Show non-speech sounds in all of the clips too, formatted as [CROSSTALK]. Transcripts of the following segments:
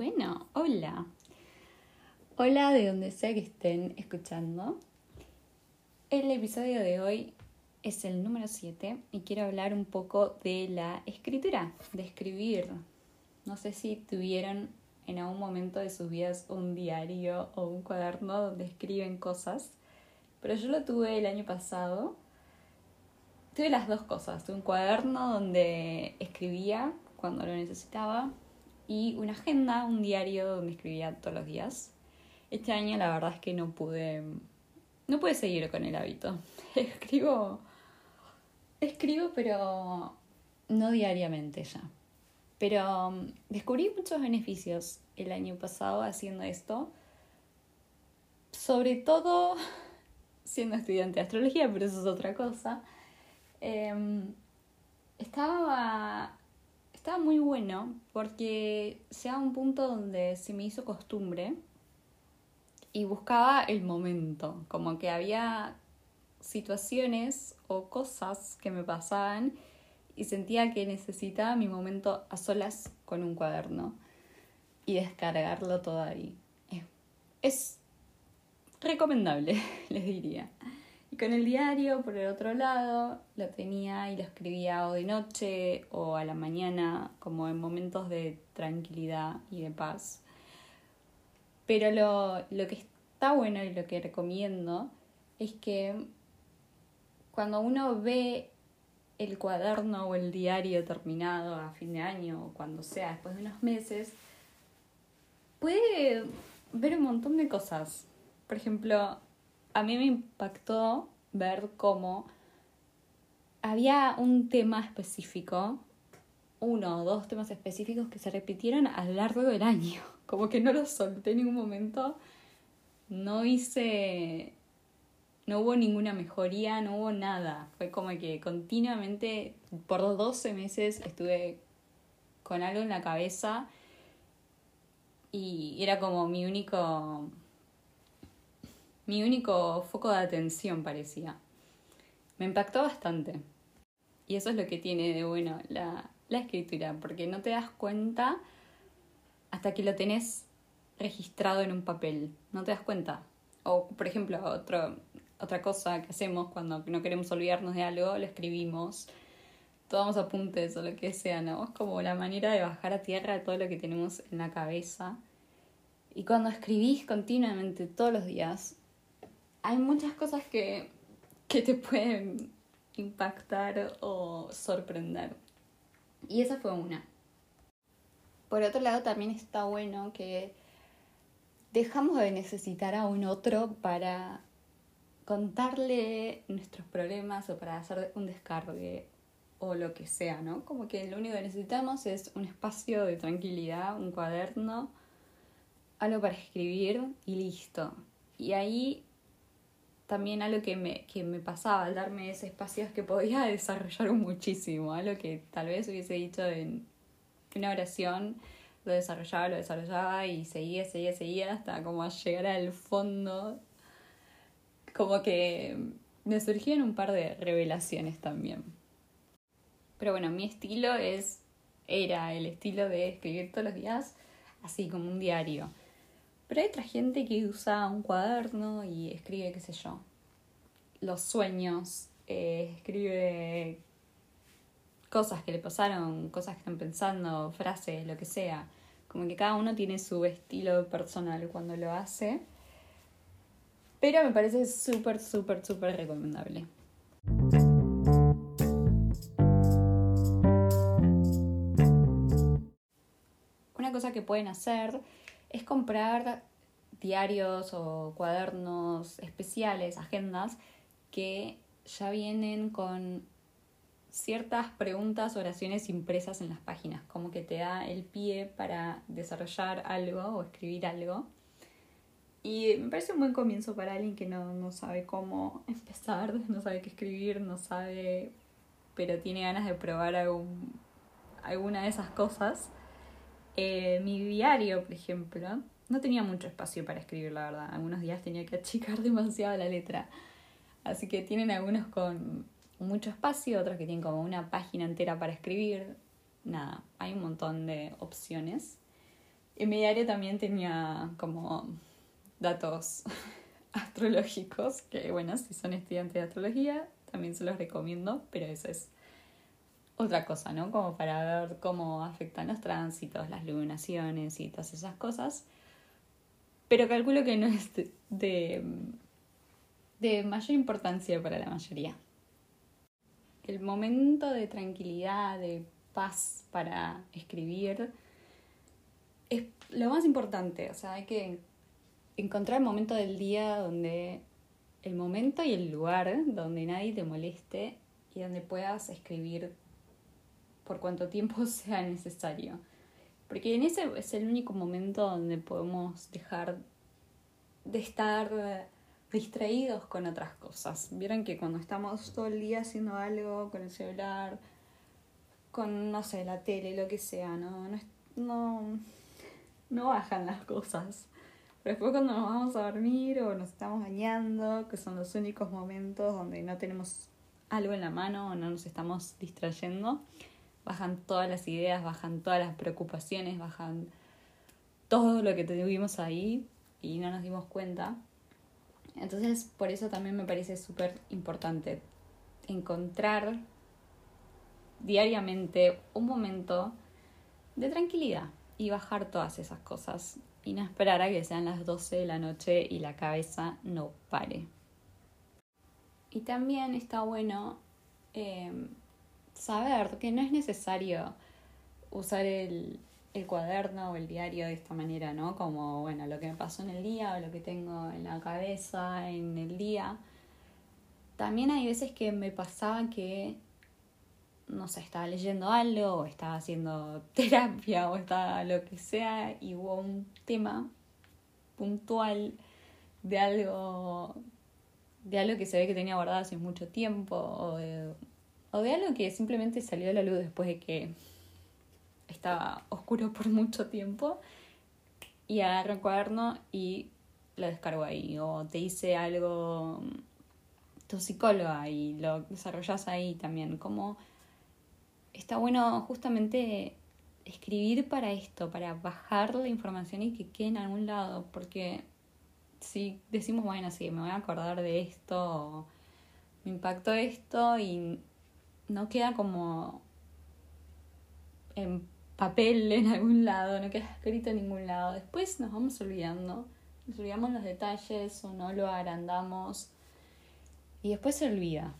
Bueno, hola. Hola de donde sea que estén escuchando. El episodio de hoy es el número 7 y quiero hablar un poco de la escritura, de escribir. No sé si tuvieron en algún momento de sus vidas un diario o un cuaderno donde escriben cosas, pero yo lo tuve el año pasado. Tuve las dos cosas, tuve un cuaderno donde escribía cuando lo necesitaba y una agenda, un diario donde escribía todos los días. Este año la verdad es que no pude no pude seguir con el hábito. [LAUGHS] Escribo escribo pero no diariamente ya. Pero um, descubrí muchos beneficios el año pasado haciendo esto. Sobre todo [LAUGHS] siendo estudiante de astrología, pero eso es otra cosa. Em, estaba, estaba muy bueno porque sea un punto donde se me hizo costumbre y buscaba el momento, como que había situaciones o cosas que me pasaban y sentía que necesitaba mi momento a solas con un cuaderno y descargarlo todo ahí. Es recomendable, [LAUGHS] les diría. Con el diario, por el otro lado, lo tenía y lo escribía o de noche o a la mañana, como en momentos de tranquilidad y de paz. Pero lo, lo que está bueno y lo que recomiendo es que cuando uno ve el cuaderno o el diario terminado a fin de año o cuando sea, después de unos meses, puede ver un montón de cosas. Por ejemplo, a mí me impactó ver cómo había un tema específico, uno o dos temas específicos que se repitieron a lo largo del año. [LAUGHS] Como que no los solté en ningún momento. No hice no hubo ninguna mejoría, no hubo nada. Fue como que continuamente, por 12 meses, estuve con algo en la cabeza y era como mi único mi único foco de atención parecía. Me impactó bastante. Y eso es lo que tiene de bueno la, la escritura, porque no te das cuenta hasta que lo tenés registrado en un papel. No te das cuenta. O, por ejemplo, otro, otra cosa que hacemos cuando no queremos olvidarnos de algo, lo escribimos, tomamos apuntes o lo que sea, ¿no? Es como la manera de bajar a tierra todo lo que tenemos en la cabeza. Y cuando escribís continuamente todos los días, hay muchas cosas que, que te pueden impactar o sorprender. Y esa fue una. Por otro lado, también está bueno que dejamos de necesitar a un otro para contarle nuestros problemas o para hacer un descargue o lo que sea, ¿no? Como que lo único que necesitamos es un espacio de tranquilidad, un cuaderno, algo para escribir y listo. Y ahí también algo que me, que me pasaba al darme ese espacio es que podía [LAUGHS] desarrollar muchísimo, algo que tal vez hubiese dicho en una oración, lo desarrollaba, lo desarrollaba y seguía, seguía, seguía hasta como llegar al fondo como que me surgieron un par de revelaciones también. Pero bueno, mi estilo es, era el estilo de escribir todos los días, así como un diario. Pero hay otra gente que usa un cuaderno y escribe, qué sé yo, los sueños, eh, escribe cosas que le pasaron, cosas que están pensando, frases, lo que sea. Como que cada uno tiene su estilo personal cuando lo hace. Pero me parece súper, súper, súper recomendable. Una cosa que pueden hacer es comprar diarios o cuadernos especiales, agendas, que ya vienen con ciertas preguntas, oraciones impresas en las páginas, como que te da el pie para desarrollar algo o escribir algo. Y me parece un buen comienzo para alguien que no, no sabe cómo empezar, [LAUGHS] no sabe qué escribir, no sabe, pero tiene ganas de probar algún, alguna de esas cosas. Eh, mi diario, por ejemplo, no tenía mucho espacio para escribir, la verdad. Algunos días tenía que achicar [LAUGHS] demasiado la letra. Así que tienen algunos con mucho espacio, otros que tienen como una página entera para escribir. Nada, hay un montón de opciones. En mi diario también tenía como datos [LAUGHS] astrológicos, que bueno, si son estudiantes de astrología, también se los recomiendo, pero eso es otra cosa, ¿no? Como para ver cómo afectan los tránsitos, las luminaciones y todas esas cosas. Pero calculo que no es de, mayor importancia para la mayoría. El momento de tranquilidad, de paz para escribir es lo más importante. O sea, hay que encontrar el momento del día donde el momento y el lugar donde nadie te moleste y donde puedas escribir por cuanto tiempo [LAUGHS] sea necesario. Porque en ese es el único momento donde podemos dejar de estar distraídos con otras cosas. Vieron que cuando estamos todo el día haciendo algo con el celular, con, no sé, la tele, lo que sea, no, no, no, bajan las cosas. Pero después cuando nos vamos a dormir o nos estamos bañando, que son los únicos momentos donde no tenemos algo en la mano o no nos estamos distrayendo, bajan todas las ideas, bajan todas las preocupaciones, bajan todo lo que tuvimos ahí y no nos dimos cuenta. Entonces, por eso también me parece súper importante encontrar diariamente un momento de tranquilidad y bajar todas esas cosas y no esperar a que sean las 12 de la noche y la cabeza no pare. Y también está bueno eh, saber que no es necesario usar el, el cuaderno o el diario de esta manera, ¿no? Como, bueno, lo que me pasó en el día o lo que tengo en la cabeza en el día. También hay veces que me pasaba que, no sé, estaba leyendo algo o estaba haciendo [LAUGHS] terapia o estaba lo que sea y hubo un tema puntual de algo de algo que se ve que tenía guardado hace mucho tiempo o de o de algo que simplemente salió a la luz después de que estaba oscuro por mucho tiempo y agarro un cuaderno y lo descargo ahí. O te hice algo tu psicóloga y lo desarrollas ahí también. Como está bueno justamente escribir para esto para bajar la información y que quede en algún lado porque si decimos bueno sí me voy a acordar de esto me impactó esto y no queda como en papel [LAUGHS] en algún lado, no queda escrito en ningún lado. Después nos vamos olvidando, nos olvidamos los detalles o no lo agrandamos y después se olvida.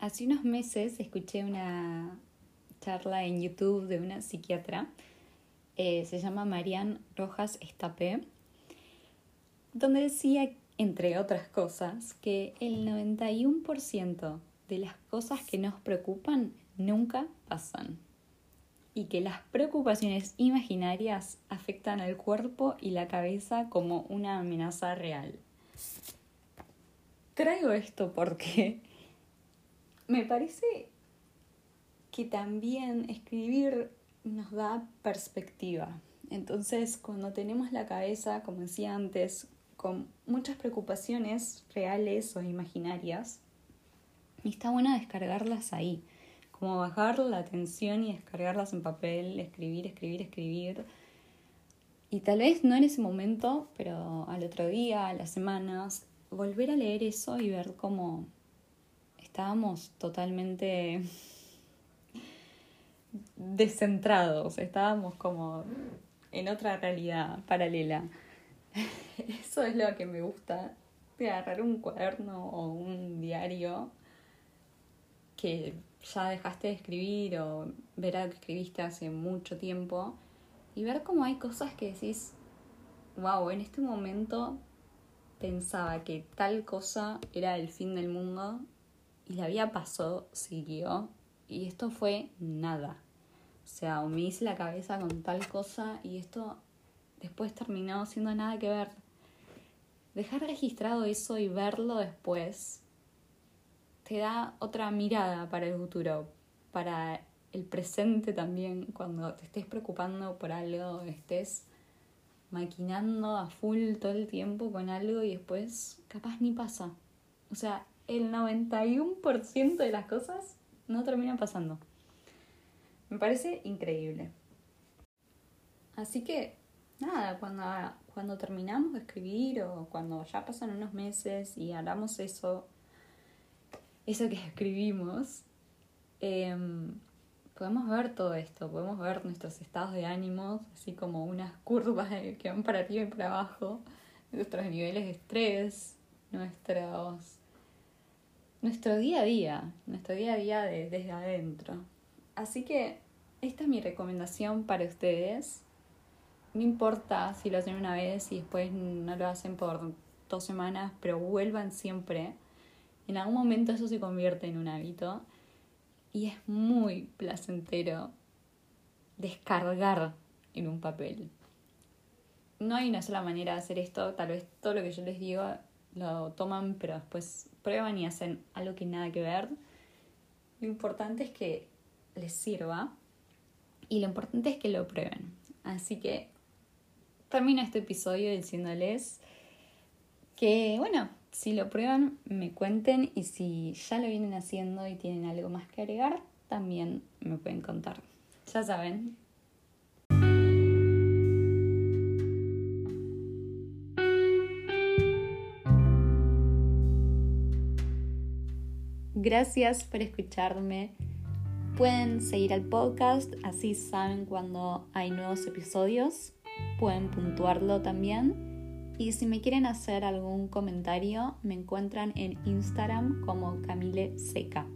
Hace unos meses escuché una charla en YouTube de una psiquiatra, eh, se llama Marian Rojas Estapé donde decía, entre otras cosas, que el 91% de las cosas que nos preocupan nunca pasan y que las preocupaciones imaginarias afectan al cuerpo y la cabeza como una amenaza real. Traigo esto porque [LAUGHS] me parece que también escribir nos da perspectiva. Entonces, cuando tenemos la cabeza, como decía antes, con muchas preocupaciones reales o imaginarias. Y está bueno descargarlas ahí, como bajar la atención y descargarlas en papel, escribir, escribir, escribir. Y tal vez no en ese momento, pero al otro día, a las semanas, volver a leer eso y ver cómo estábamos totalmente [LAUGHS] descentrados, estábamos como en otra realidad paralela. [LAUGHS] Eso es lo que me gusta de agarrar un cuaderno o un diario que ya dejaste de escribir o ver algo que escribiste hace mucho tiempo y ver cómo hay cosas que decís, wow, en este momento pensaba que tal cosa era el fin del mundo y la vida pasó, siguió y esto fue nada. O sea, me hice la cabeza con tal cosa y esto después terminó siendo nada que ver. Dejar registrado eso y verlo después te da otra mirada para el futuro, para el presente también, cuando te estés preocupando por algo, estés maquinando a full todo el tiempo con algo y después capaz ni pasa. O sea, el 91% de las cosas no terminan pasando. Me parece increíble. Así que, nada, cuando, cuando terminamos de escribir o cuando ya pasan unos meses y hablamos eso, eso que [LAUGHS] escribimos, em, podemos ver todo esto, podemos ver nuestros estados de ánimos, así como unas curvas que van para arriba y para abajo, nuestros niveles de estrés, nuestros, nuestro día a día, nuestro día a día desde adentro. Así que esta es mi recomendación para ustedes. No importa si lo hacen una vez y después no lo hacen por dos semanas, pero vuelvan siempre. En algún momento eso se convierte en un hábito y es muy placentero descargar en un papel. No hay una sola manera de hacer esto, tal vez todo lo que yo les digo lo toman pero después prueban y hacen algo que nada que ver. Lo importante es que les sirva y lo importante es que lo prueben. Así que termino este episodio diciéndoles que, bueno, si lo prueban, me cuenten y si ya lo vienen haciendo y tienen algo más que agregar, también me pueden contar. Ya saben. Gracias por escucharme. Pueden seguir al podcast, así saben cuando hay nuevos episodios. Pueden puntuarlo también y si me quieren hacer algún comentario, me encuentran en Instagram como Camile Seca.